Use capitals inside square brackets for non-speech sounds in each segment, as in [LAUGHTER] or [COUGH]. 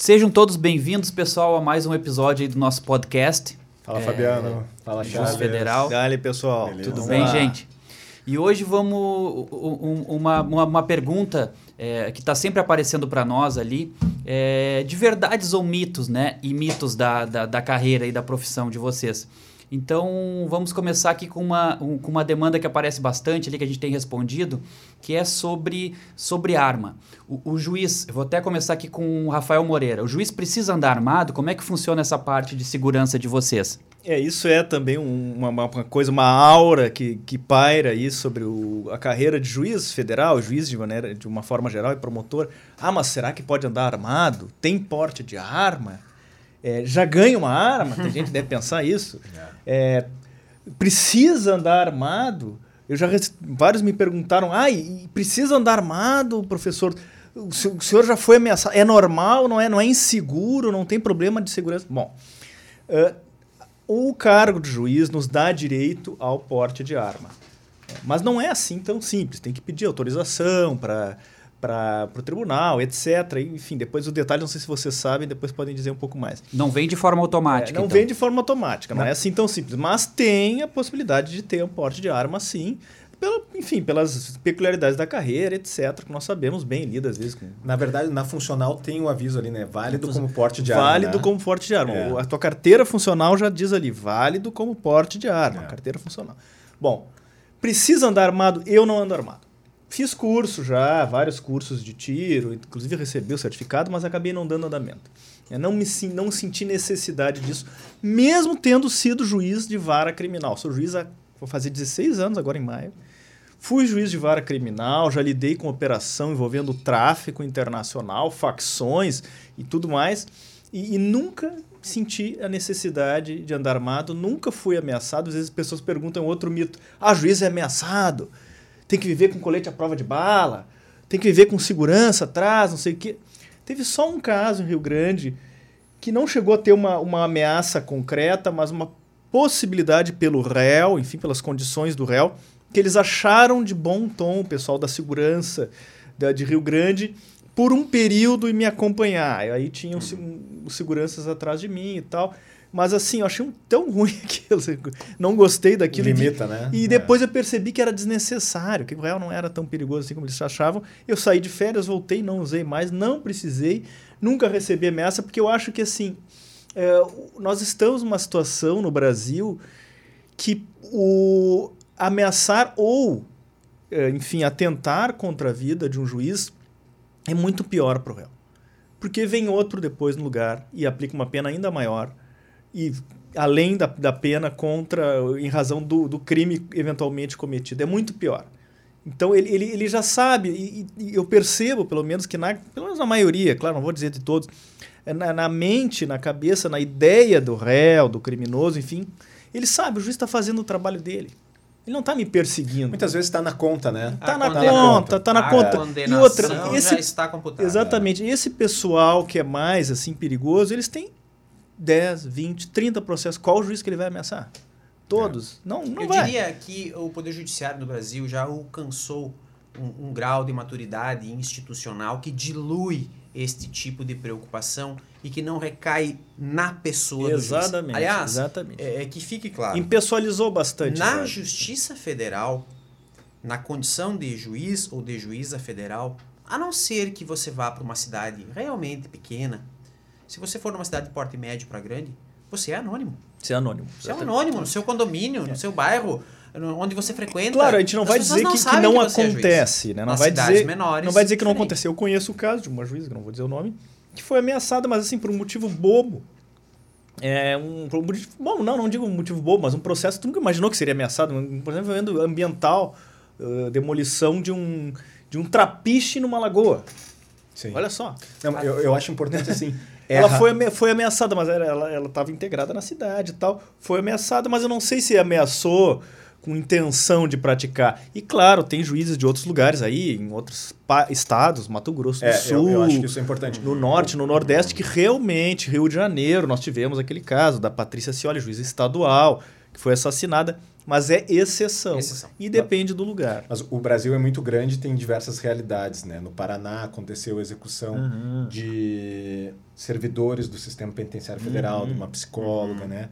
Sejam todos bem-vindos, pessoal, a mais um episódio do nosso podcast. Fala, é, Fabiano. Fala, Chaves. Federal. Dale, pessoal. Beleza. Tudo bem, gente? E hoje vamos um, uma, uma, uma, pergunta é, que está sempre aparecendo para nós ali é, de verdades ou mitos, né? E mitos da, da, da carreira e da profissão de vocês. Então, vamos começar aqui com uma, um, com uma demanda que aparece bastante ali, que a gente tem respondido, que é sobre, sobre arma. O, o juiz, eu vou até começar aqui com o Rafael Moreira. O juiz precisa andar armado? Como é que funciona essa parte de segurança de vocês? É, isso é também uma, uma, coisa, uma aura que, que paira aí sobre o, a carreira de juiz federal, juiz de, maneira, de uma forma geral e promotor. Ah, mas será que pode andar armado? Tem porte de arma? É, já ganha uma arma? Tem gente que deve pensar isso. [LAUGHS] É, precisa andar armado? Eu já vários me perguntaram: ah, precisa andar armado, professor? O senhor já foi ameaçado? É normal? Não é? Não é inseguro? Não tem problema de segurança? Bom, uh, o cargo de juiz nos dá direito ao porte de arma. Mas não é assim tão simples. Tem que pedir autorização para para o tribunal, etc. Enfim, depois o detalhe, não sei se vocês sabem, depois podem dizer um pouco mais. Não vem de forma automática. É, não então. vem de forma automática, não. não. é assim tão simples. Mas tem a possibilidade de ter um porte de arma, sim. Pela, enfim, pelas peculiaridades da carreira, etc., que nós sabemos bem lido às vezes. Com... Na verdade, na funcional tem um aviso ali, né? Válido como porte de arma. Válido né? como porte de arma. É. A tua carteira funcional já diz ali, válido como porte de arma. É. Carteira funcional. Bom, precisa andar armado? Eu não ando armado. Fiz curso já, vários cursos de tiro, inclusive recebi o certificado, mas acabei não dando andamento. Eu não, me, não senti necessidade disso, mesmo tendo sido juiz de vara criminal. Sou juiz há, vou fazer 16 anos agora em maio. Fui juiz de vara criminal, já lidei com operação envolvendo tráfico internacional, facções e tudo mais, e, e nunca senti a necessidade de andar armado, nunca fui ameaçado. Às vezes as pessoas perguntam outro mito: ah, juiz é ameaçado, tem que viver com colete à prova de bala, tem que viver com segurança atrás, não sei o quê. Teve só um caso em Rio Grande que não chegou a ter uma, uma ameaça concreta, mas uma possibilidade pelo réu, enfim, pelas condições do réu, que eles acharam de bom tom, o pessoal da segurança da, de Rio Grande, por um período e me acompanhar. Aí tinham uhum. os seguranças atrás de mim e tal. Mas assim, eu achei um tão ruim [LAUGHS] aquilo. Não gostei daquilo. Limita, né? E depois é. eu percebi que era desnecessário, que o real não era tão perigoso assim como eles achavam. Eu saí de férias, voltei, não usei mais, não precisei, nunca recebi ameaça, porque eu acho que assim, é, nós estamos numa situação no Brasil que o, ameaçar ou, é, enfim, atentar contra a vida de um juiz é muito pior para o réu. Porque vem outro depois no lugar e aplica uma pena ainda maior e além da, da pena contra, em razão do, do crime eventualmente cometido. É muito pior. Então ele, ele, ele já sabe, e, e, eu percebo, pelo menos, que na, pelo menos na maioria, claro, não vou dizer de todos, é na, na mente, na cabeça, na ideia do réu, do criminoso, enfim, ele sabe, o juiz está fazendo o trabalho dele. Ele não está me perseguindo. Muitas vezes está na conta, né? Está na, na, conta, está na conta. E outra, esse, já está computada. Exatamente. Esse pessoal que é mais assim perigoso, eles têm 10, 20, 30 processos. Qual o juiz que ele vai ameaçar? Todos. É. Não, não Eu vai. diria que o Poder Judiciário no Brasil já alcançou um, um grau de maturidade institucional que dilui este tipo de preocupação e que não recai na pessoa exatamente, do juiz. Aliás, exatamente. É, é que fique claro. Impessoalizou bastante. Na Justiça Federal, na condição de juiz ou de juíza federal, a não ser que você vá para uma cidade realmente pequena, se você for numa cidade de porte médio para grande, você é anônimo. Você é anônimo. Você é anônimo no seu condomínio, no seu bairro, onde você frequenta. Claro, a gente não vai dizer não que, que, não que é acontece, é né? Não Nas vai dizer, menores. Não vai dizer que não aconteceu. Eu conheço o caso de uma juíza, que não vou dizer o nome, que foi ameaçada, mas assim, por um motivo bobo. É um, um motivo, bom, não, não digo um motivo bobo, mas um processo, tu nunca imaginou que seria ameaçado, por exemplo, ambiental, uh, demolição de um, de um trapiche numa lagoa. Sim. Olha só. Não, eu, eu acho importante assim. [LAUGHS] ela foi, foi ameaçada, mas ela estava integrada na cidade e tal. Foi ameaçada, mas eu não sei se ameaçou com intenção de praticar. E claro, tem juízes de outros lugares aí, em outros estados, Mato Grosso do é, Sul. Eu, eu, acho que isso é importante. No norte, no nordeste, que realmente, Rio de Janeiro, nós tivemos aquele caso da Patrícia Cioli, juíza estadual, que que foi assassinada, mas é exceção. Exceção. E depende do lugar. Mas o Brasil é muito grande e tem diversas realidades, né? No Paraná aconteceu a execução Uhum. de servidores do sistema penitenciário federal, Uhum. de uma psicóloga, né?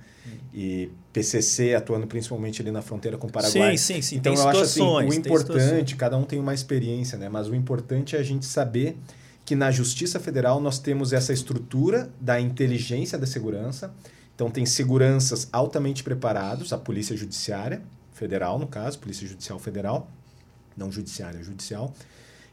E PCC atuando principalmente ali na fronteira com o Paraguai. Sim, sim, sim. Então tem eu acho assim, o importante, cada um tem uma experiência, né? Mas o importante é a gente saber que na Justiça Federal nós temos essa estrutura da inteligência da segurança. Então tem seguranças altamente preparados, a Polícia Judiciária Federal, no caso, Polícia Judicial Federal, não judiciária, judicial,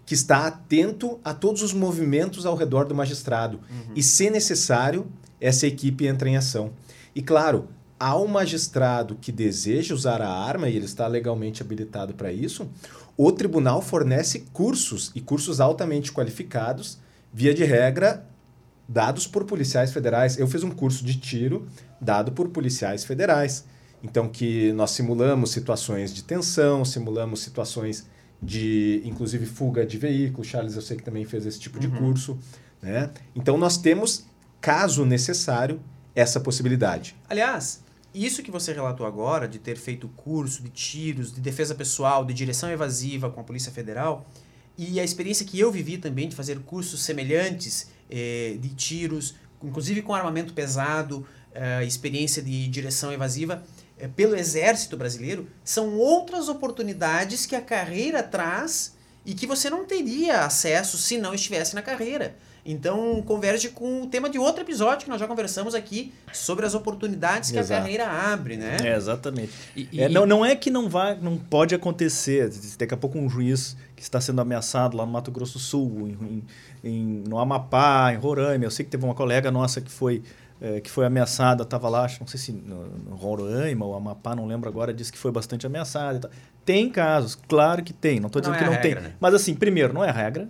que está atento a todos os movimentos ao redor do magistrado. E, se necessário, essa equipe entra em ação. E, claro, ao magistrado que deseja usar a arma e ele está legalmente habilitado para isso, o tribunal fornece cursos e cursos altamente qualificados, via de regra, dados por policiais federais. Eu fiz um curso de tiro dado por policiais federais. Então, que nós simulamos situações de tensão, simulamos situações de, inclusive, fuga de veículo. Charles, eu sei que também fez esse tipo de curso. Né? Então, nós temos, caso necessário, essa possibilidade. Aliás, isso que você relatou agora, de ter feito curso de tiros, de defesa pessoal, de direção evasiva com a Polícia Federal, e a experiência que eu vivi também de fazer cursos semelhantes eh, de tiros, inclusive com armamento pesado, eh, experiência de direção evasiva eh, pelo Exército Brasileiro, são outras oportunidades que a carreira traz e que você não teria acesso se não estivesse na carreira. Então, converge com o tema de outro episódio que nós já conversamos aqui sobre as oportunidades que Exato. a carreira abre, né? É, exatamente. E- e- É, não, não é que não vai, não pode acontecer. Daqui a pouco um juiz que está sendo ameaçado lá no Mato Grosso do Sul, em, em- no Amapá, em Roraima. Eu sei que teve uma colega nossa que foi, eh, que foi ameaçada, estava lá, acho- não sei se no, no Roraima ou Amapá, não lembro agora, disse que foi bastante ameaçada. e tal. Tem casos, claro que tem. Não estou Não dizendo é que não regra, tem. né? Mas assim, primeiro, não é regra.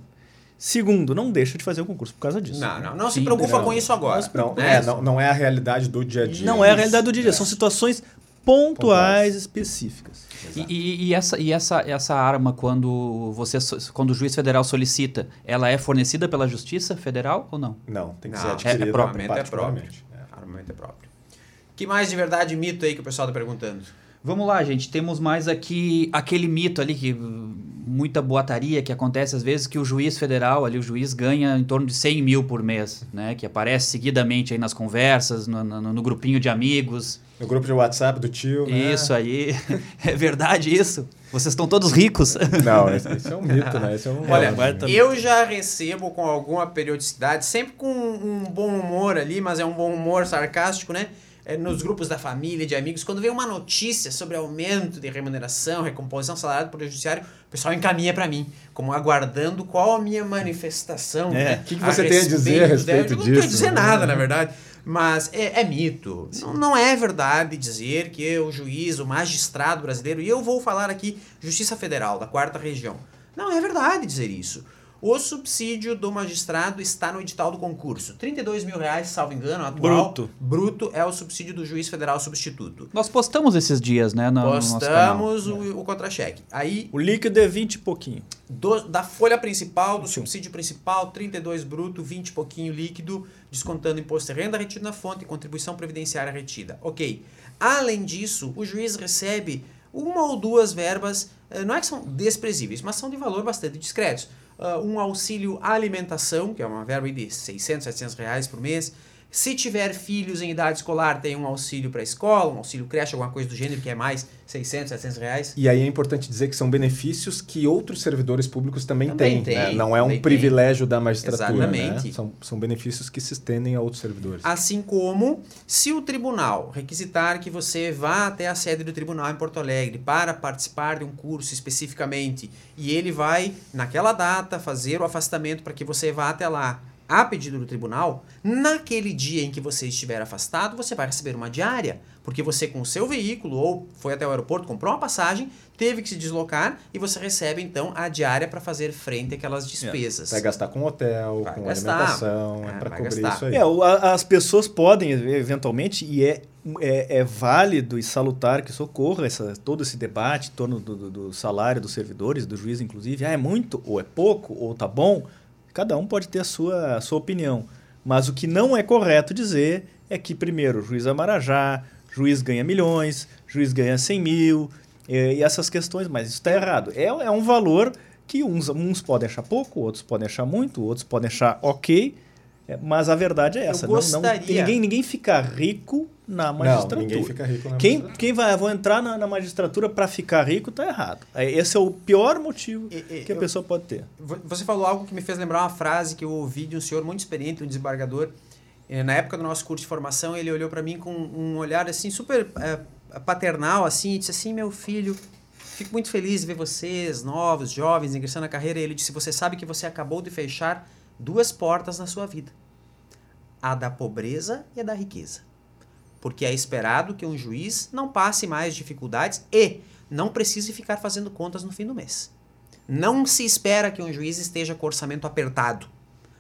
Segundo, não deixa de fazer o concurso por causa disso. Não, não, não se Sim, preocupa não. com isso agora. Não, né? é, não, não é a realidade do dia a dia. Não é a realidade do dia, a dia, são situações pontuais, Pontuais. específicas. E, e- e essa, e essa, essa arma, quando, você, quando o juiz federal solicita, ela é fornecida pela Justiça Federal ou não? Não, tem que Não, ser é- adquirida é próprio. Armamento é próprio. É. Armamento é próprio. que mais de verdade mito aí que o pessoal tá perguntando? Vamos lá, gente. Temos mais aqui aquele mito ali que muita boataria que acontece às vezes que o juiz federal ali o juiz ganha em torno de 100 mil por mês, né? Que aparece seguidamente aí nas conversas, no, no- no grupinho de amigos. No grupo de WhatsApp do tio. né? Isso aí, [LAUGHS] é verdade isso. Vocês estão todos ricos. Não, esse, esse é um mito, né? Esse é um [LAUGHS] Olha, também. eu já recebo com alguma periodicidade, sempre com um bom humor ali, mas é um bom humor sarcástico, né? É, nos grupos da família, de amigos, quando vem uma notícia sobre aumento de remuneração, recomposição salarial do Poder Judiciário, o pessoal encaminha para mim, como aguardando qual a minha manifestação. É. né, O que que você tem a dizer a respeito dela. Eu Não tenho a disso, dizer né? nada, na verdade. Mas é, é mito. Não, não é verdade dizer que o juiz, o magistrado brasileiro, e eu vou falar aqui Justiça Federal, da quarta região. Não é verdade dizer isso. O subsídio do magistrado está no edital do concurso. 32 mil reais, salvo engano, atual. Bruto. Bruto é o subsídio do juiz federal substituto. Nós postamos esses dias, né, no, no nosso canal. Postamos o, o contra-cheque. Aí O líquido é 20 e pouquinho. do- da folha principal, do subsídio principal, 32 bruto, 20 e pouquinho líquido, descontando imposto de renda retido na fonte e contribuição previdenciária retida. Ok. Além disso, o juiz recebe uma ou duas verbas, eh, não é que são desprezíveis, mas são de valor bastante discretos. Ah, um auxílio alimentação, que é uma verba de 600, 700 reais por mês. Se tiver filhos em idade escolar, tem um auxílio para a escola, um auxílio creche, alguma coisa do gênero, que é mais 600, 700 reais. E aí é importante dizer que são benefícios que outros servidores públicos também, Também têm. né? têm, Não é um privilégio da magistratura. Exatamente. Né? São, são benefícios que se estendem a outros servidores. Assim como, se o tribunal requisitar que você vá até a sede do tribunal em Porto Alegre para participar de um curso especificamente, e ele vai, naquela data, fazer o afastamento para que você vá até lá a pedido do tribunal, naquele dia em que você estiver afastado, você vai receber uma diária, porque você com o seu veículo ou foi até o aeroporto, comprou uma passagem, teve que se deslocar e você recebe então a diária para fazer frente àquelas despesas. Vai gastar com hotel, Vai com gastar. alimentação, É, é, para cobrir gastar. isso aí. É, as pessoas podem, eventualmente, e é, é, é válido e salutar que isso ocorra, essa, todo esse debate em torno do, do- do salário dos servidores, do juiz, inclusive. Ah, é muito, ou é pouco, ou tá bom. Cada um pode ter a sua, a sua opinião. Mas o que não é correto dizer é que, primeiro, juiz Amarajá, juiz ganha milhões, juiz ganha 100 mil, e, e essas questões, mas isso está errado. É, é um valor que uns, uns podem achar pouco, outros podem achar muito, outros podem achar ok, é, mas a verdade é essa. Eu não, gostaria- não, ninguém, ninguém fica rico na magistratura. Não, ninguém fica rico na Quem, magistratura. quem vai vou entrar na, na magistratura para ficar rico está errado. É, Esse é o pior motivo E- e- que a eu- pessoa pode ter. Vo- Você falou algo que me fez lembrar uma frase que eu ouvi de um senhor muito experiente, um desembargador. Eh, Na época do nosso curso de formação, ele olhou para mim com um olhar assim super eh, paternal assim e disse assim: "Meu filho, fico muito feliz de ver vocês, novos, jovens, ingressando na carreira". Ele disse: "Você sabe que você acabou de fechar duas portas na sua vida: a da pobreza e a da riqueza. Porque é esperado que um juiz não passe mais dificuldades e não precise ficar fazendo contas no fim do mês. Não se espera que um juiz esteja com orçamento apertado,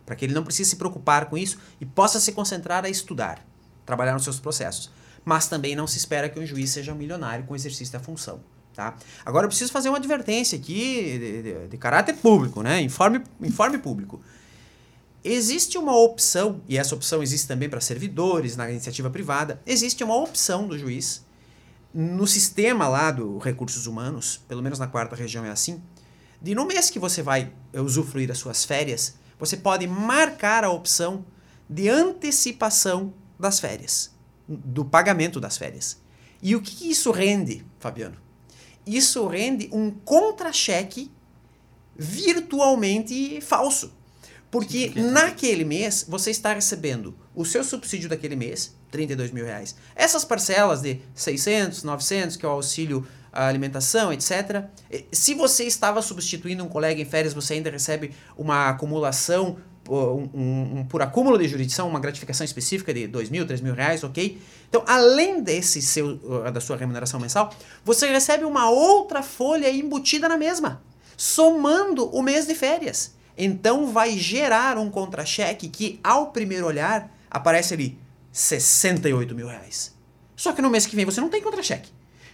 para que ele não precise se preocupar com isso e possa se concentrar a estudar, trabalhar nos seus processos. Mas também não se espera que um juiz seja um milionário com exercício da função. Tá? Agora eu preciso fazer uma advertência aqui de, de- de caráter público, né? Informe, informe público. Existe uma opção, e essa opção existe também para servidores, na iniciativa privada, existe uma opção do juiz no sistema lá do recursos humanos, pelo menos na quarta região é assim, de no mês que você vai usufruir das suas férias, você pode marcar a opção de antecipação das férias, do pagamento das férias. E o que isso rende, Fabiano? Isso rende um contra-cheque virtualmente falso. Porque naquele mês você está recebendo o seu subsídio daquele mês, 32 mil reais. Essas parcelas de 600, 900, que é o auxílio à alimentação, etc. eh, Se você estava substituindo um colega em férias, você ainda recebe uma acumulação, um, um- um- por acúmulo de jurisdição, uma gratificação específica de 2 mil, 3 mil reais, ok? Então, além desse seu, uh, da sua remuneração mensal, você recebe uma outra folha embutida na mesma, somando o mês de férias. Então, vai gerar um contra-cheque que, ao primeiro olhar, aparece ali 68 mil reais. Só que no mês que vem você não tem contra-cheque.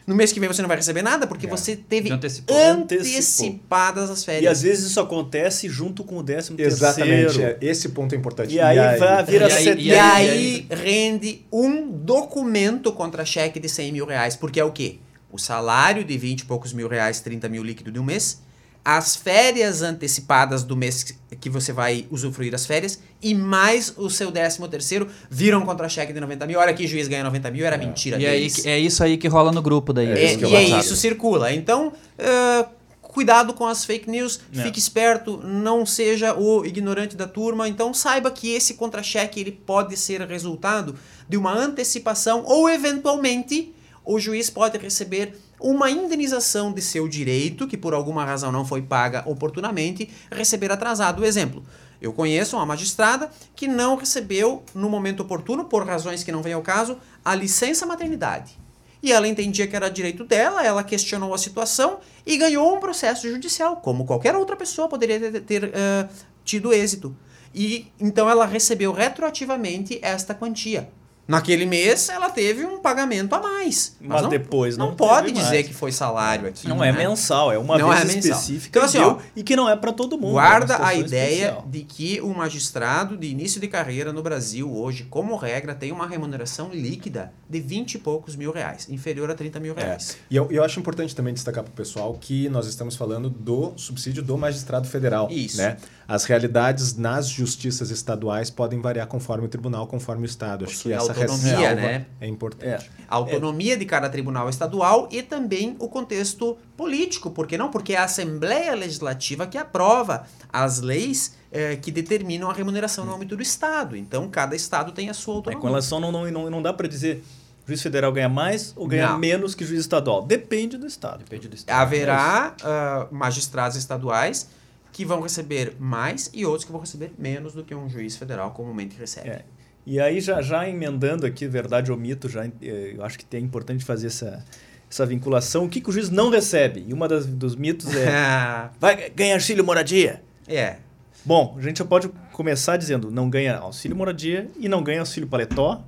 No mês que vem você não vai receber nada porque É. você teve antecipou. antecipadas as férias. E às vezes isso acontece junto com o décimo Exatamente. terceiro. é, Esse ponto é importante. E aí, vai, vira E aí- set- E, E aí- aí, rende um documento contra-cheque de 100 mil reais, porque é o quê? O salário de 20 e poucos mil reais, 30 mil líquido de um mês, as férias antecipadas do mês que você vai usufruir as férias, e mais o seu décimo terceiro, vira um contra-cheque de 90 mil. Olha que juiz ganha 90 mil, era mentira E aí, deles. é isso aí que rola no grupo daí. É É, isso e é isso, circula. Então, eh, cuidado com as fake news, É. fique esperto, não seja o ignorante da turma. Então, saiba que esse contra-cheque ele pode ser resultado de uma antecipação ou, eventualmente, o juiz pode receber uma indenização de seu direito, que por alguma razão não foi paga oportunamente, receber atrasado. Exemplo, eu conheço uma magistrada que não recebeu no momento oportuno, por razões que não vem ao caso, a licença maternidade. E ela entendia que era direito dela, ela questionou a situação e ganhou um processo judicial, como qualquer outra pessoa poderia ter, ter, eh, tido êxito. E então ela recebeu retroativamente esta quantia. Naquele mês ela teve um pagamento a mais. Mas não, depois não, não pode dizer mais. que foi salário aqui. Não é né? mensal, é uma Não vez é específica Então, e assim, ó, e que não é para todo mundo. é Guarda a situação ideia especial. de que o magistrado de início de carreira no Brasil hoje, como regra, tem uma remuneração líquida de 20 e poucos mil reais, inferior a 30 mil É. reais. E eu, eu acho importante também destacar para o pessoal que nós estamos falando do subsídio do magistrado federal. Isso. Né? As realidades nas justiças estaduais podem variar conforme o tribunal, conforme o estado. Acho que essa autonomia, ressalva né? é importante. É. A autonomia de cada tribunal estadual e também o contexto político. Por que não? Porque é a Assembleia Legislativa que aprova as leis eh, que determinam a remuneração no âmbito do Estado. Então, cada Estado tem a sua É, autonomia. com relação, não, não, não, não dá para dizer juiz federal ganha mais ou ganha Não. menos que juiz estadual. Depende do estado. Depende do estado. Haverá ah, magistrados estaduais que vão receber mais e outros que vão receber menos do que um juiz federal comumente recebe. É. E aí, já, já emendando aqui, verdade ou mito, já, eh, eu acho que é importante fazer essa, essa vinculação. O que, que o juiz não recebe? E uma das, dos mitos é... [LAUGHS] vai ganhar auxílio moradia? é. Bom, a gente já pode começar dizendo não ganha auxílio moradia e não ganha auxílio paletó.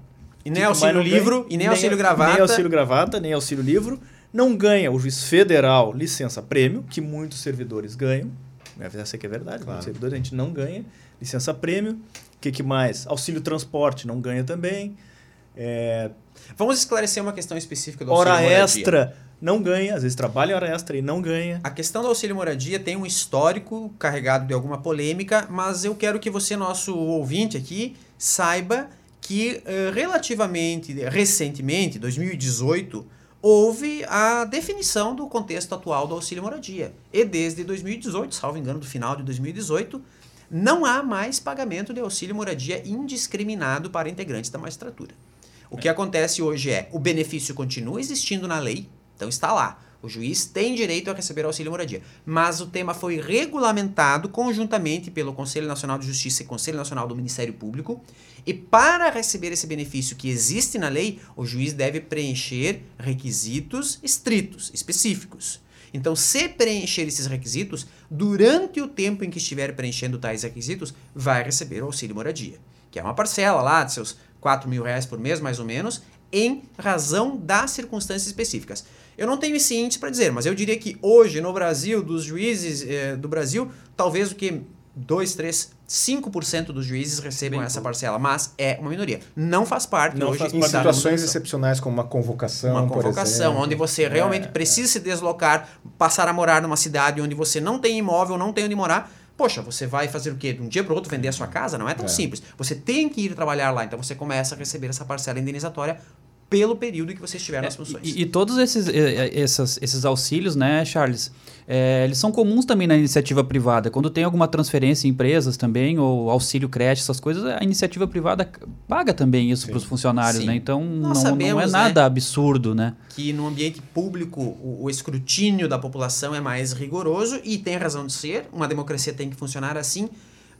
E nem auxílio livro, ganha, e nem auxílio gravata. Nem auxílio gravata, nem auxílio livro. Não ganha o juiz federal licença prêmio, que muitos servidores ganham. Essa aqui é verdade, Claro. muitos servidores a gente não ganha licença prêmio. O que, que mais? Auxílio transporte não ganha também. É, Vamos esclarecer uma questão específica do hora auxílio moradia. extra não ganha, às vezes trabalha hora extra e não ganha. A questão do auxílio moradia tem um histórico carregado de alguma polêmica, mas eu quero que você, nosso ouvinte aqui, saiba que eh, relativamente recentemente, 2018, houve a definição do contexto atual do auxílio moradia. E desde 2018, salvo engano, do final de 2018, não há mais pagamento de auxílio moradia indiscriminado para integrantes da magistratura. O que acontece hoje é, o benefício continua existindo na lei, então está lá. O juiz tem direito a receber auxílio moradia. Mas o tema foi regulamentado conjuntamente pelo Conselho Nacional de Justiça e Conselho Nacional do Ministério Público. E para receber esse benefício que existe na lei, o juiz deve preencher requisitos estritos, específicos. Então, se preencher esses requisitos, durante o tempo em que estiver preenchendo tais requisitos, vai receber o auxílio moradia, que é uma parcela lá de seus 4 mil reais por mês, mais ou menos, em razão das circunstâncias específicas. Eu não tenho esse índice para dizer, mas eu diria que hoje no Brasil, dos juízes eh, do Brasil, talvez o que 2, 3, 5% dos juízes recebam Bem essa parcela, mas é uma minoria. Não faz parte Não hoje faz Em parte da situações excepcionais, como uma convocação, uma convocação, exemplo. onde você realmente É, precisa se deslocar, passar a morar numa cidade onde você não tem imóvel, não tem onde morar. Poxa, você vai fazer o quê? De um dia para o outro vender a sua casa? Não é tão É. simples. Você tem que ir trabalhar lá, então você começa a receber essa parcela indenizatória pelo período que você estiver nas funções. E, e todos esses, essas- esses auxílios, né, Charles, eh, eles são comuns também na iniciativa privada. Quando tem alguma transferência em empresas também, ou auxílio creche, essas coisas, a iniciativa privada paga também isso para os funcionários, Sim. né? Então não, não é sabemos, né? nada absurdo, né? que no ambiente público o, o escrutínio da população é mais rigoroso e tem razão de ser, uma democracia tem que funcionar assim.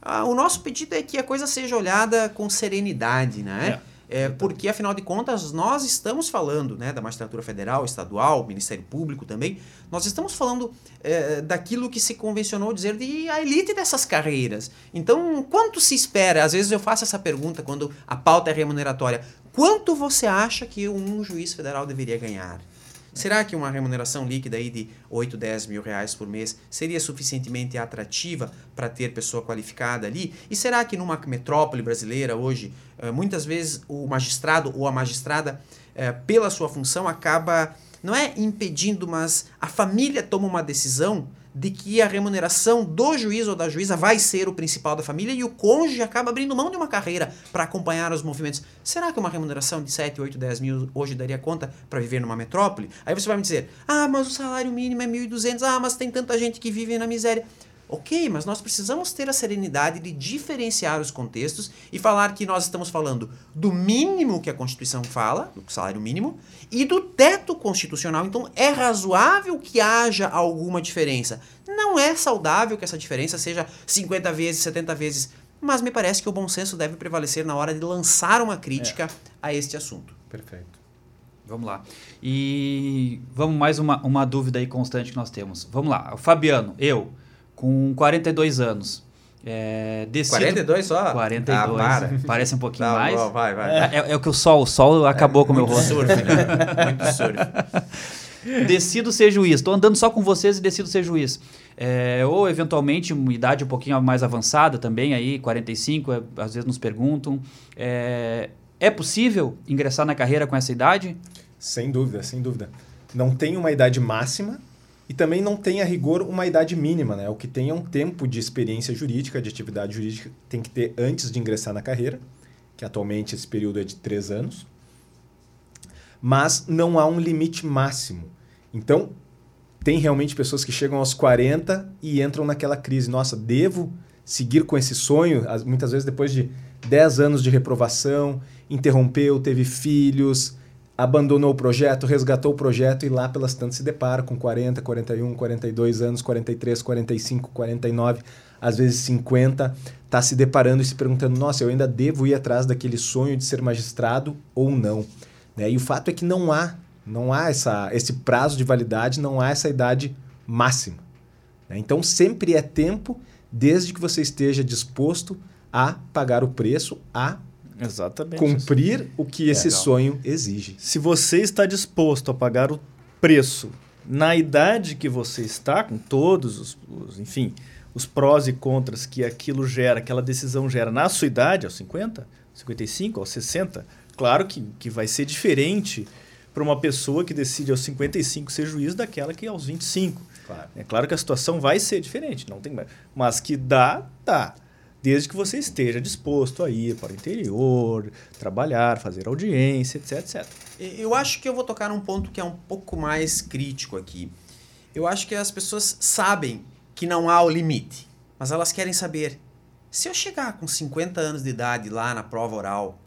Ah, o nosso pedido é que a coisa seja olhada com serenidade, né? É, porque, afinal de contas, nós estamos falando né, da magistratura federal, estadual, Ministério Público também, nós estamos falando é, daquilo que se convencionou dizer de a elite dessas carreiras. Então, quanto se espera? Às vezes eu faço essa pergunta quando a pauta é remuneratória. Quanto você acha que um juiz federal deveria ganhar? Será que uma remuneração líquida aí de 8, 10 mil reais por mês seria suficientemente atrativa para ter pessoa qualificada ali? E será que numa metrópole brasileira hoje, eh, muitas vezes o magistrado ou a magistrada, eh, pela sua função, acaba, não é impedindo, mas a família toma uma decisão de que a remuneração do juiz ou da juíza vai ser o principal da família e o cônjuge acaba abrindo mão de uma carreira para acompanhar os movimentos. Será que uma remuneração de 7, 8, 10 mil hoje daria conta para viver numa metrópole? Aí você vai me dizer, ah, mas o salário mínimo é 1.200, ah, mas tem tanta gente que vive na miséria. Ok, mas nós precisamos ter a serenidade de diferenciar os contextos e falar que nós estamos falando do mínimo que a Constituição fala, do salário mínimo, e do teto constitucional. Então é razoável que haja alguma diferença. Não é saudável que essa diferença seja 50 vezes, 70 vezes, mas me parece que o bom senso deve prevalecer na hora de lançar uma crítica a este assunto. Perfeito. Vamos lá. E vamos mais uma, uma dúvida aí constante que nós temos. Vamos lá. O Fabiano, eu, com 42 anos. É, decido... 42 só? 42. Ah, para. Parece um pouquinho Tá, mais. bom, vai, vai. É, é o que o sol, o sol acabou com o meu Muito rosto. surf, né? Muito surf. [LAUGHS] decido ser juiz. Estou andando só com vocês e decido ser juiz. É, ou, eventualmente, uma idade um pouquinho mais avançada também, aí, 45, é, às vezes nos perguntam. É, é possível ingressar na carreira com essa idade? Sem dúvida, sem dúvida. Não tem uma idade máxima e também não tem a rigor uma idade mínima, né? O que tem é um tempo de experiência jurídica, de atividade jurídica, tem que ter antes de ingressar na carreira, que atualmente esse período é de três anos. Mas não há um limite máximo. Então, tem realmente pessoas que chegam aos 40 e entram naquela crise. Nossa, devo seguir com esse sonho? As- Muitas vezes depois de 10 anos de reprovação, interrompeu, teve filhos, abandonou o projeto, resgatou o projeto e lá pelas tantas se depara com 40, 41, 42 anos, 43, 45, 49, às vezes 50, está se deparando e se perguntando: nossa, eu ainda devo ir atrás daquele sonho de ser magistrado ou não? Né? E o fato é que não há, não há essa, esse prazo de validade, não há essa idade máxima. né? Então sempre é tempo, desde que você esteja disposto a pagar o preço, a Exatamente. cumprir o que esse legal. sonho exige. Se você está disposto a pagar o preço na idade que você está, com todos os, os- enfim, os prós e contras que aquilo gera, aquela decisão gera na sua idade, aos 50, 55, aos 60, Claro que, que vai ser diferente para uma pessoa que decide aos 55 ser juiz daquela que aos 25. Claro. É claro que a situação vai ser diferente, não tem mas que dá, dá. Desde que você esteja disposto a ir para o interior, trabalhar, fazer audiência, etc, etc. Eu acho que eu vou tocar num ponto que é um pouco mais crítico aqui. Eu acho que as pessoas sabem que não há o limite, mas elas querem saber. Se eu chegar com 50 anos de idade lá na prova oral,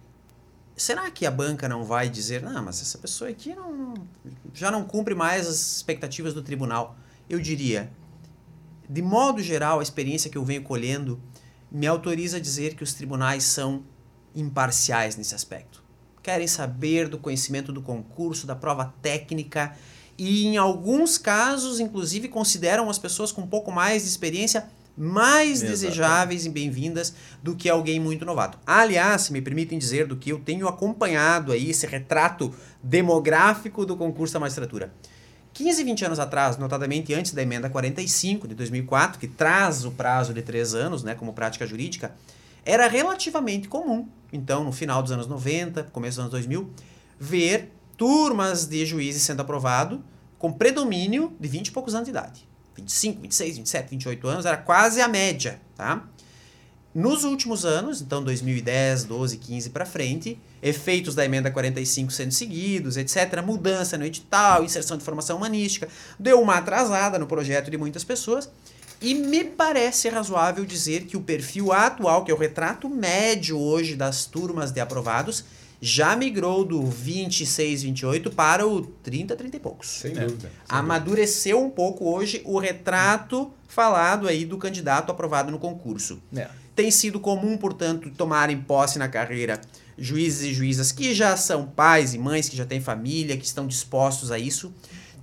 será que a banca não vai dizer, não, mas essa pessoa aqui não, já não cumpre mais as expectativas do tribunal? Eu diria, de modo geral, a experiência que eu venho colhendo me autoriza a dizer que os tribunais são imparciais nesse aspecto. Querem saber do conhecimento do concurso, da prova técnica e, em alguns casos, inclusive, consideram as pessoas com um pouco mais de experiência mais Exatamente. desejáveis e bem-vindas do que alguém muito novato. Aliás, se me permitem dizer do que eu tenho acompanhado aí esse retrato demográfico do concurso da magistratura. 15, 20 anos atrás, notadamente antes da emenda 45 de 2004, que traz o prazo de três anos né, como prática jurídica, era relativamente comum, então no final dos anos 90, começo dos anos 2000, ver turmas de juízes sendo aprovado com predomínio de 20 e poucos anos de idade. 25, 26, 27, 28 anos era quase a média, tá? Nos últimos anos, então 2010, 12, 15 para frente, efeitos da emenda 45 sendo seguidos, etc., mudança no edital, inserção de formação humanística, deu uma atrasada no projeto de muitas pessoas. E me parece razoável dizer que o perfil atual, que é o retrato médio hoje das turmas de aprovados, já migrou do 26, 28 para o 30, 30 e poucos. Sem é. dúvida. Sem Amadureceu dúvida. um pouco hoje o retrato falado aí do candidato aprovado no concurso. É. Tem sido comum, portanto, tomarem posse na carreira juízes e juízas que já são pais e mães, que já têm família, que estão dispostos a isso.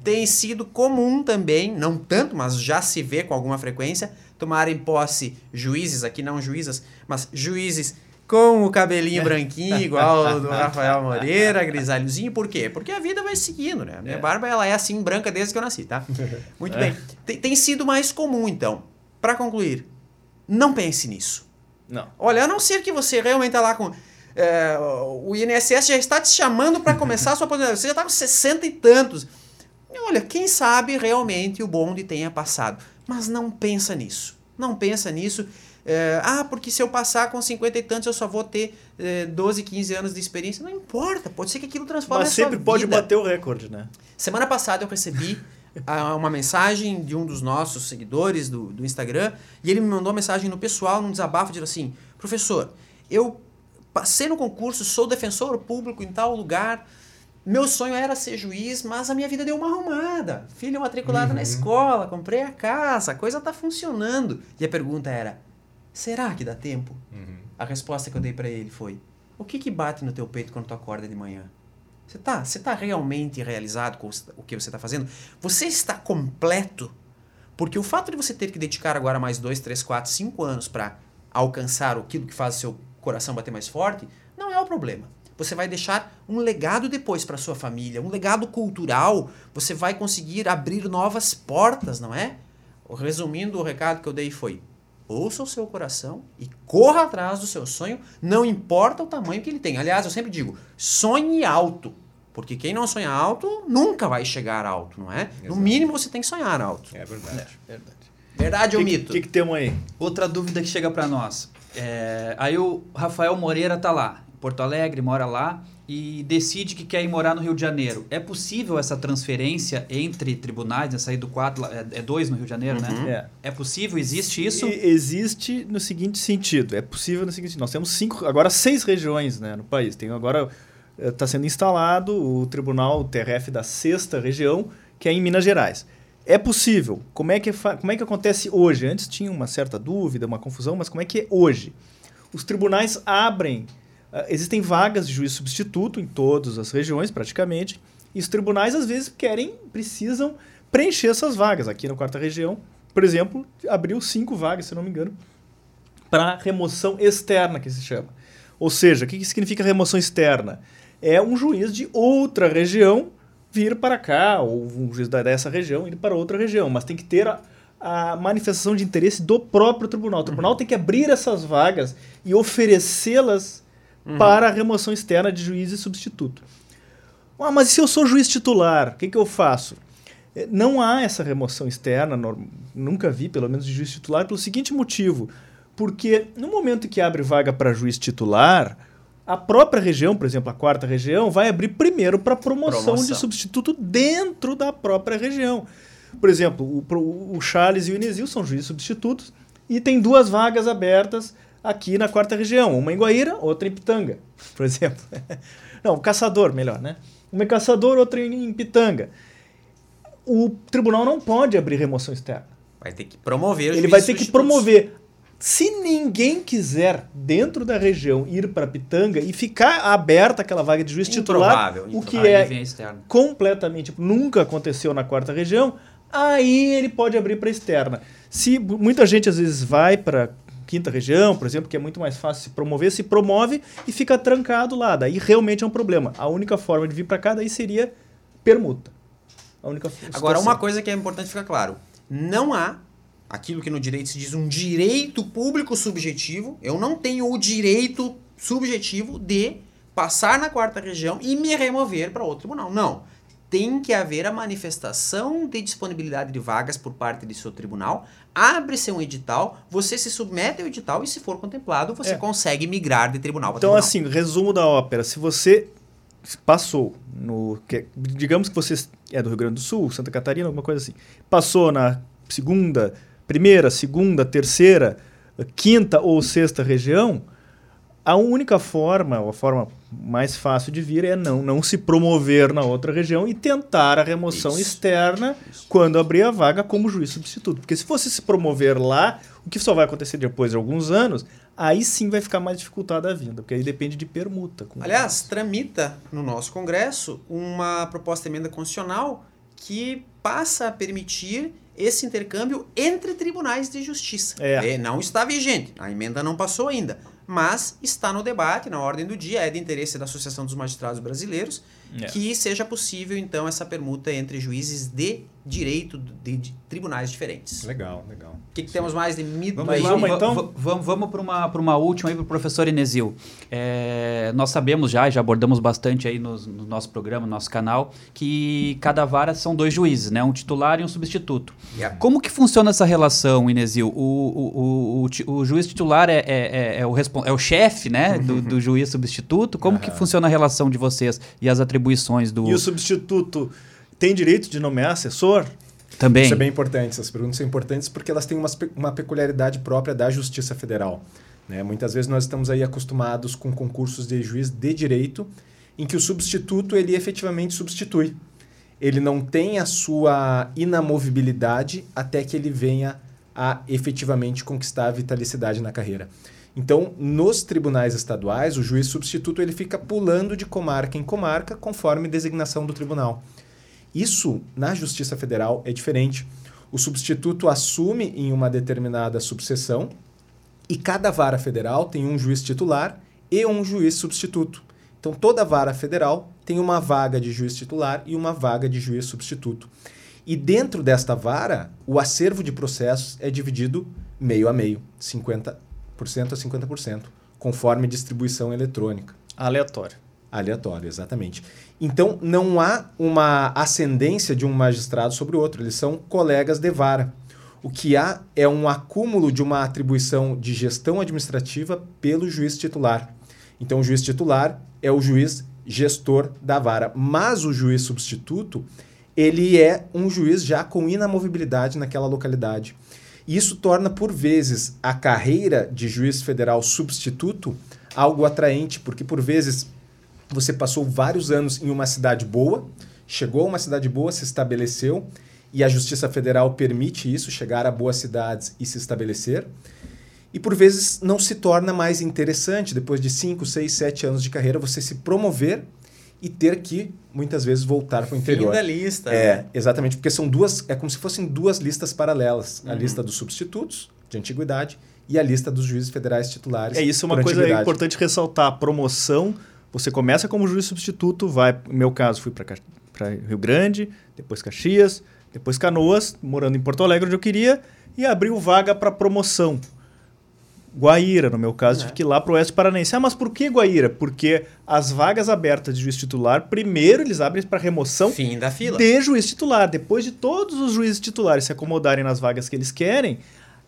Tem sido comum também, não tanto, mas já se vê com alguma frequência, tomarem posse juízes, aqui não juízas, mas juízes com o cabelinho [LAUGHS] branquinho, igual ao do Rafael Moreira, grisalhozinho. Por quê? Porque a vida vai seguindo, né? A minha é. barba ela é assim branca desde que eu nasci, tá? [LAUGHS] Muito é. bem. Tem, tem sido mais comum, então. Para concluir, não pense nisso. Não. Olha, a não ser que você realmente tá lá com. É, o INSS já está te chamando para começar a sua aposentadoria. Você já está com 60 e tantos. Olha, quem sabe realmente o bonde tenha passado. Mas não pensa nisso. Não pensa nisso. É, ah, porque se eu passar com 50 e tantos eu só vou ter é, 12, 15 anos de experiência. Não importa, pode ser que aquilo transforme Mas sempre pode bater o recorde, né? Semana passada eu recebi uma mensagem de um dos nossos seguidores do, do Instagram e ele me mandou uma mensagem no pessoal, num desabafo, dizendo assim: professor, eu passei no concurso, sou defensor público em tal lugar. Meu sonho era ser juiz, mas a minha vida deu uma arrumada. Filho matriculado uhum. na escola, comprei a casa, a coisa está funcionando. E a pergunta era: será que dá tempo? Uhum. A resposta que eu dei para ele foi: o que que bate no teu peito quando tu acorda de manhã? Você está você tá realmente realizado com o que você está fazendo? Você está completo? Porque o fato de você ter que dedicar agora mais dois, três, quatro, cinco anos para alcançar aquilo que faz o seu coração bater mais forte, não é o problema. Você vai deixar um legado depois para sua família, um legado cultural. Você vai conseguir abrir novas portas, não é? Resumindo, o recado que eu dei foi: ouça o seu coração e corra atrás do seu sonho, não importa o tamanho que ele tem. Aliás, eu sempre digo, sonhe alto. Porque quem não sonha alto nunca vai chegar alto, não é? Exato. No mínimo você tem que sonhar alto. É verdade. É, verdade. Verdade ou mito? O que, que temos aí? Outra dúvida que chega para nós. É, aí o Rafael Moreira tá lá, em Porto Alegre, mora lá e decide que quer ir morar no Rio de Janeiro. É possível essa transferência entre tribunais, né? sair do 4, é, é dois no Rio de Janeiro, né? uhum. né? É. é possível? Existe isso? E existe no seguinte sentido. É possível no seguinte Nós temos cinco, agora seis regiões né, no país. Tem agora está eh, sendo instalado o Tribunal TRF da sexta região, que é em Minas Gerais. É possível. Como é que, como é que acontece hoje? Antes tinha uma certa dúvida, uma confusão, mas como é que é hoje? Os tribunais abrem existem vagas de juiz substituto em todas as regiões, praticamente, e os tribunais, às vezes, querem, precisam preencher essas vagas. Aqui na quarta região, por exemplo, abriu cinco vagas, se não me engano, para remoção externa, que se chama. Ou seja, o que, que significa remoção externa? É um juiz de outra região vir para cá, ou um juiz dessa região ir para outra região, mas tem que ter a, a manifestação de interesse do próprio tribunal. O tribunal uhum. tem que abrir essas vagas e oferecê-las uhum. para a remoção externa de juiz e substituto. Ah, mas se eu sou juiz titular, o que, que eu faço? É, não há essa remoção externa, nunca vi, pelo menos, de juiz titular, pelo seguinte motivo. Porque no momento que abre vaga para juiz titular, a própria região, por exemplo, a quarta região, vai abrir primeiro para promoção, promoção, de substituto dentro da própria região. Por exemplo, o, o Charles e o Inesil são juízes substitutos e tem duas vagas abertas aqui na quarta região, uma em Guaíra, outra em Pitanga, [LAUGHS] por exemplo. [LAUGHS] Não, caçador, melhor, né? Uma em caçador, outra em, Pitanga. O tribunal não pode abrir remoção externa. Vai ter que promover. Ele vai ter que promover. Se ninguém quiser, dentro da região, ir para Pitanga e ficar aberta aquela vaga de juiz titular, o que é completamente nunca aconteceu na quarta região, aí ele pode abrir para externa. Se muita gente às vezes vai para quinta região, por exemplo, que é muito mais fácil se promover, se promove e fica trancado lá. Daí realmente é um problema. A única forma de vir para cá daí seria permuta. A única Agora, uma coisa que é importante ficar claro: não há aquilo que no direito se diz um direito público subjetivo. Eu não tenho o direito subjetivo de passar na quarta região e me remover para outro tribunal. Não tem que haver a manifestação de disponibilidade de vagas por parte de seu tribunal, abre-se um edital, você se submete ao edital e, se for contemplado, você é. consegue migrar de tribunal para então, tribunal. Então, assim, resumo da ópera. Se você passou no. Digamos que você é do Rio Grande do Sul, Santa Catarina, alguma coisa assim. Passou na segunda, primeira, segunda, terceira, quinta ou sexta região a única forma, ou a forma mais fácil de vir é não, não se promover na outra região e tentar a remoção Isso. externa Isso. quando abrir a vaga como juiz substituto. Porque se fosse se promover lá, o que só vai acontecer depois de alguns anos, aí sim vai ficar mais dificultada a vinda, porque aí depende de permuta. Aliás, tramita no nosso Congresso uma proposta de emenda constitucional que passa a permitir esse intercâmbio entre tribunais de justiça. É. Não está vigente, a emenda não passou ainda mas está no debate, na ordem do dia, é de interesse da Associação dos Magistrados Brasileiros, é. que seja possível, então, essa permuta entre juízes de direito de, de tribunais diferentes. Legal, legal. O que, que temos mais de mito vamos, aí? Vamos, então? Vamos, vamos para uma, uma última aí para o professor Inesil. É, nós sabemos já, já abordamos bastante aí no, no, nosso programa, no nosso canal, que cada vara são dois juízes, né? um titular e um substituto. Yeah. Como que funciona essa relação, Inesil? O, o, o, o, o juiz titular é, é, é o, é o chefe né? [LAUGHS] do, do juiz substituto? Como uhum. que funciona a relação de vocês e as atribuições do... E o substituto tem direito de nomear assessor? Também. Isso é bem importante. Essas perguntas são importantes porque elas têm uma, uma peculiaridade própria da Justiça Federal. Né? Muitas vezes nós estamos aí acostumados com concursos de juiz de direito em que o substituto ele efetivamente substitui. Ele não tem a sua inamovibilidade até que ele venha a efetivamente conquistar a vitalicidade na carreira. Então, nos tribunais estaduais, o juiz substituto ele fica pulando de comarca em comarca conforme designação do tribunal. Isso, na Justiça Federal, é diferente. O substituto assume em uma determinada subseção e cada vara federal tem um juiz titular e um juiz substituto. Então, toda vara federal tem uma vaga de juiz titular e uma vaga de juiz substituto. E dentro desta vara, o acervo de processos é dividido meio a meio, 50% a 50%, conforme distribuição eletrônica. Aleatório. Aleatório, exatamente. Então, não há uma ascendência de um magistrado sobre o outro, eles são colegas de vara. O que há é um acúmulo de uma atribuição de gestão administrativa pelo juiz titular. Então, o juiz titular é o juiz gestor da vara, mas o juiz substituto, ele é um juiz já com inamovibilidade naquela localidade. Isso torna, por vezes, a carreira de juiz federal substituto algo atraente, porque, por vezes, você passou vários anos em uma cidade boa, chegou a uma cidade boa, se estabeleceu, e a Justiça Federal permite isso, chegar a boas cidades e se estabelecer. E por vezes não se torna mais interessante, depois de 5, 6, 7 anos de carreira, você se promover e ter que, muitas vezes, voltar para o interior. Fim da lista. É, né? exatamente, porque são duas, é como se fossem duas listas paralelas. Uhum. A lista dos substitutos, de antiguidade, e a lista dos juízes federais titulares. É isso, uma coisa importante ressaltar. A promoção você começa como juiz substituto, vai, no meu caso, fui para Rio Grande, depois Caxias, depois Canoas, morando em Porto Alegre, onde eu queria, e abriu vaga para promoção. Guaíra, no meu caso, É. tive que ir lá pro Oeste Paranense. Ah, mas por que Guaíra? Porque as vagas abertas de juiz titular, primeiro eles abrem para remoção Fim da fila. de juiz titular. Depois de todos os juízes titulares se acomodarem nas vagas que eles querem,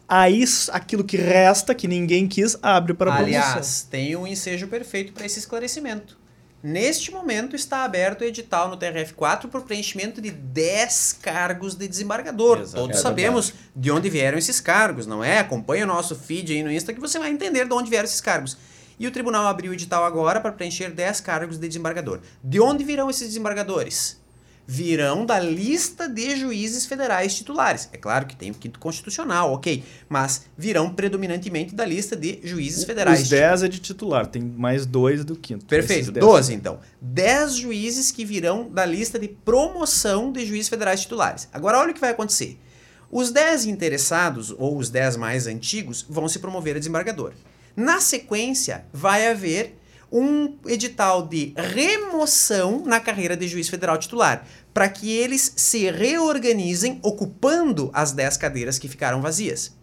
aí aquilo que resta, que ninguém quis, abre para promoção. Aliás, tem um ensejo perfeito para esse esclarecimento. Neste momento está aberto o edital no TRF4 por preenchimento de 10 cargos de desembargador. Exato. Todos É sabemos de onde vieram esses cargos, não é? Acompanhe o nosso feed aí no Insta que você vai entender de onde vieram esses cargos. E o tribunal abriu o edital agora para preencher 10 cargos de desembargador. De onde virão esses desembargadores? Virão da lista de juízes federais titulares. É claro que tem o quinto constitucional, ok. Mas virão predominantemente da lista de juízes federais Os 10 é de titular, tem mais dois do quinto. Perfeito, Esses 10 12 então. 10 juízes que virão da lista de promoção de juízes federais titulares. Agora olha o que vai acontecer. Os 10 interessados, ou os 10 mais antigos, vão se promover a desembargador. Na sequência, vai haver um edital de remoção na carreira de juiz federal titular, para que eles se reorganizem ocupando as 10 cadeiras que ficaram vazias.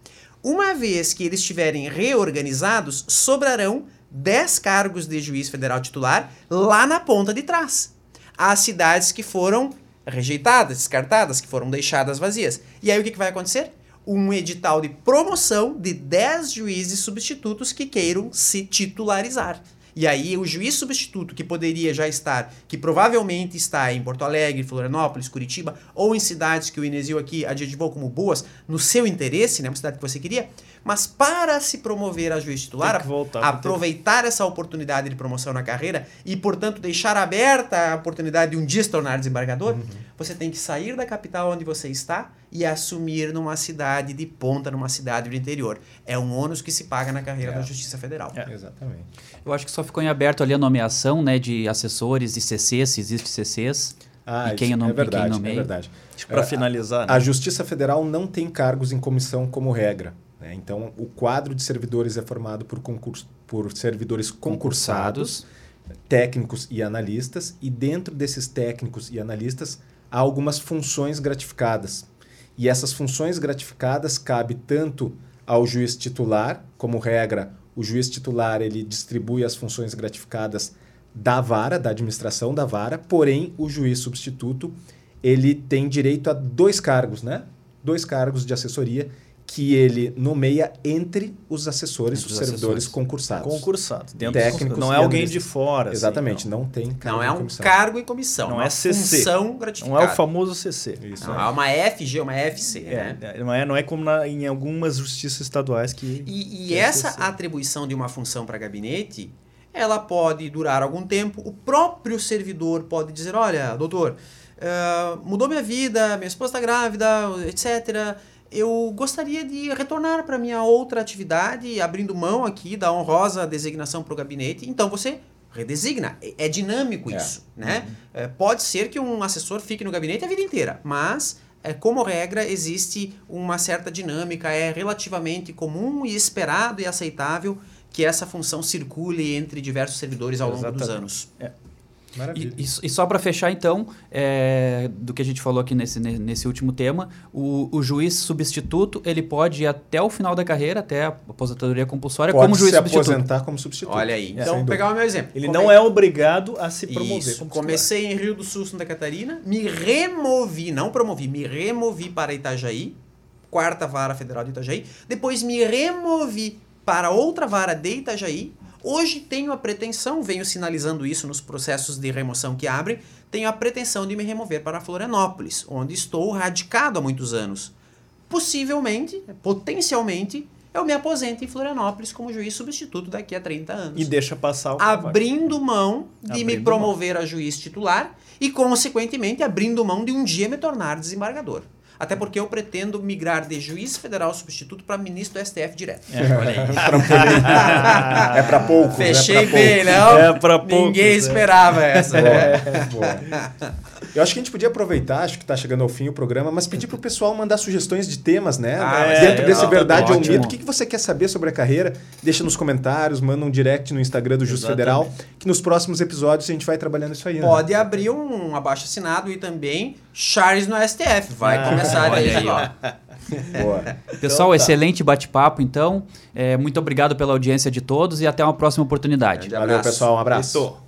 Uma vez que eles estiverem reorganizados, sobrarão 10 cargos de juiz federal titular lá na ponta de trás. As cidades que foram rejeitadas, descartadas, que foram deixadas vazias. E aí o que, que vai acontecer? Um edital de promoção de 10 juízes substitutos que queiram se titularizar. E aí o juiz substituto que poderia já estar, que provavelmente está em Porto Alegre, Florianópolis, Curitiba, ou em cidades que o Inesio aqui adjetivou como boas, no seu interesse, né, uma cidade que você queria, mas para se promover a juiz titular, voltar aproveitar essa oportunidade de promoção na carreira e, portanto, deixar aberta a oportunidade de um dia se tornar desembargador, você tem que sair da capital onde você está e assumir numa cidade de ponta, numa cidade do interior. É um ônus que se paga na carreira É. da Justiça Federal. Exatamente. Eu acho que só ficou em aberto ali a nomeação né, de assessores e CCs, se existe CCs. Ah, E quem não- é e quem verdade, no é verdade. Para É, finalizar, né? A Justiça Federal não tem cargos em comissão como regra. Né? Então, o quadro de servidores é formado por, concurso, por servidores concursados, técnicos e analistas, e dentro desses técnicos e analistas há algumas funções gratificadas. E essas funções gratificadas cabe tanto ao juiz titular, como regra, o juiz titular ele distribui as funções gratificadas da vara, da administração da vara, porém o juiz substituto ele tem direito a dois cargos, né? Dois cargos de assessoria que ele nomeia entre os assessores, Entre os os servidores assessores. concursados. Concursado. Dentro Técnicos não é alguém de fora. assim, Exatamente, não. não tem cargo Não é um comissão. cargo em comissão, Não uma é CC. função Não gratificada. é o famoso CC. Isso. Não, é uma FG, uma FC, É, né? é, não, é, não é como na- em algumas justiças estaduais que. E, e é essa CC. atribuição de uma função para gabinete, ela pode durar algum tempo. O próprio servidor pode dizer, olha, doutor, eh, mudou minha vida, minha esposa está grávida, etc. Eu gostaria de retornar para minha outra atividade, abrindo mão aqui da honrosa designação para o gabinete. Então você redesigna. É, é dinâmico É. isso, né? Eh, pode ser que um assessor fique no gabinete a vida inteira, mas é, como regra, existe uma certa dinâmica, é relativamente comum e esperado e aceitável que essa função circule entre diversos servidores ao longo dos Exatamente. anos. Maravilha. E, e- e só para fechar, então, é, do que a gente falou aqui nesse, ne- nesse último tema, o, o juiz substituto ele pode ir até o final da carreira, até a aposentadoria compulsória, Pode como juiz se substituto. aposentar como substituto. Olha aí. É, então, vou pegar o meu exemplo. Ele Come- não é obrigado a se promover. Isso. como Comecei em Rio do Sul, Santa Catarina, me removi, não promovi, me removi para Itajaí, quarta vara federal de Itajaí, depois me removi para outra vara de Itajaí. Hoje tenho a pretensão, venho sinalizando isso nos processos de remoção que abrem, tenho a pretensão de me remover para Florianópolis, onde estou radicado há muitos anos. Possivelmente, potencialmente, eu me aposento em Florianópolis como juiz substituto daqui a 30 anos E deixa passar o cavalo. abrindo mão de me Abrindo promover a juiz titular e, consequentemente, abrindo mão de um dia me tornar desembargador. Até porque eu pretendo migrar de juiz federal substituto para ministro do STF direto. É para [LAUGHS] poucos, Fechei né? Pra bem, não? É pra poucos, Ninguém é. esperava essa. né? Boa, boa. Eu acho que a gente podia aproveitar, acho que está chegando ao fim o programa, mas pedir para o pessoal mandar sugestões de temas, né? Ah, Dentro é, desse não, Verdade ou. Mito. O que, que você quer saber sobre a carreira? Deixa nos comentários, manda um direct no Instagram do Justo Exatamente. Federal, que nos próximos episódios a gente vai trabalhando isso aí. né? Pode abrir um abaixo assinado e também Charles no STF. Vai Ah, começar olha aí, aí, ó. Boa. Pessoal, Então tá. excelente bate-papo, então. É, muito obrigado pela audiência de todos e até uma próxima oportunidade. Valeu, pessoal. Um abraço. Isso.